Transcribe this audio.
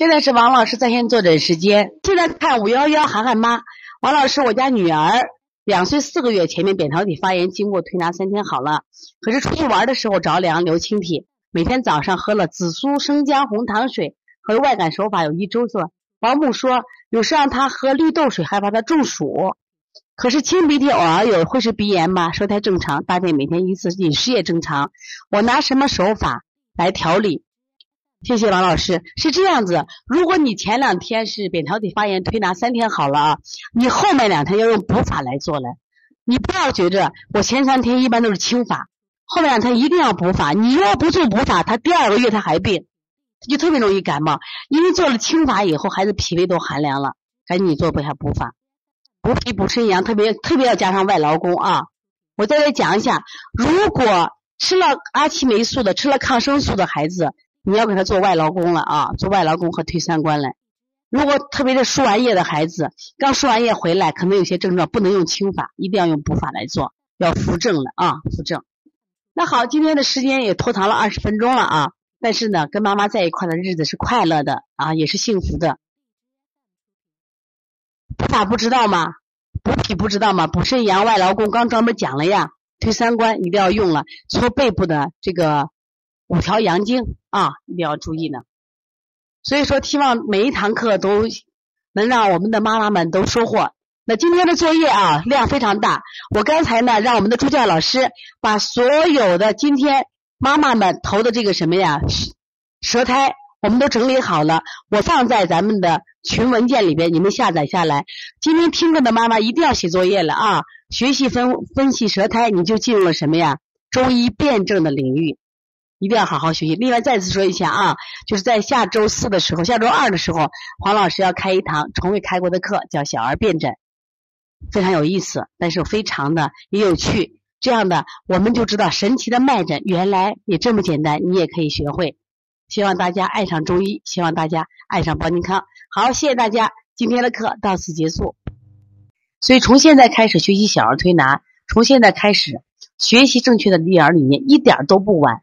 现在是王老师在线坐诊时间。现在看五幺幺涵涵妈，王老师，我家女儿两岁四个月，前面扁桃体发炎，经过推拿三天好了，可是出去玩的时候着凉流清涕，每天早上喝了紫苏生姜红糖水和外感手法有一周做。保姆说有时让她喝绿豆水，害怕她中暑。可是清鼻涕偶尔有，会是鼻炎吗？舌苔正常，大便每天一次，饮食也正常。我拿什么手法来调理？谢谢王老师，是这样子。如果你前两天是扁桃体发炎，推拿三天好了啊，你后面两天要用补法来做了。你不要觉着我前三天一般都是轻法，后面两天一定要补法。你要不做补法，他第二个月他还病，他就特别容易感冒。因为做了轻法以后，孩子脾胃都寒凉了，赶紧做一下补法，补脾补肾阳，特别特别要加上外劳宫啊。我再来讲一下，如果吃了阿奇霉素的，吃了抗生素的孩子。你要给他做外劳宫了啊，做外劳宫和推三关了。如果特别是输完液的孩子，刚输完液回来，可能有些症状不能用清法，一定要用补法来做，要扶正了啊，扶正。那好，今天的时间也拖堂了二十分钟了啊，但是呢，跟妈妈在一块的日子是快乐的啊，也是幸福的。补法不知道吗？补脾不知道吗？补肾阳外劳宫刚专门讲了呀，推三关一定要用了，搓背部的这个。五条阳经啊，一定要注意呢。所以说，希望每一堂课都能让我们的妈妈们都收获。那今天的作业啊，量非常大。我刚才呢，让我们的助教老师把所有的今天妈妈们投的这个什么呀，舌苔，我们都整理好了，我放在咱们的群文件里边，你们下载下来。今天听课的妈妈一定要写作业了啊！学习分分析舌苔，你就进入了什么呀？中医辩证的领域。一定要好好学习。另外，再次说一下啊，就是在下周四的时候，下周二的时候，黄老师要开一堂从未开过的课，叫小儿辩诊，非常有意思，但是非常的也有趣。这样的，我们就知道神奇的脉诊原来也这么简单，你也可以学会。希望大家爱上中医，希望大家爱上邦尼康。好，谢谢大家，今天的课到此结束。所以，从现在开始学习小儿推拿，从现在开始学习正确的育儿理念，一点都不晚。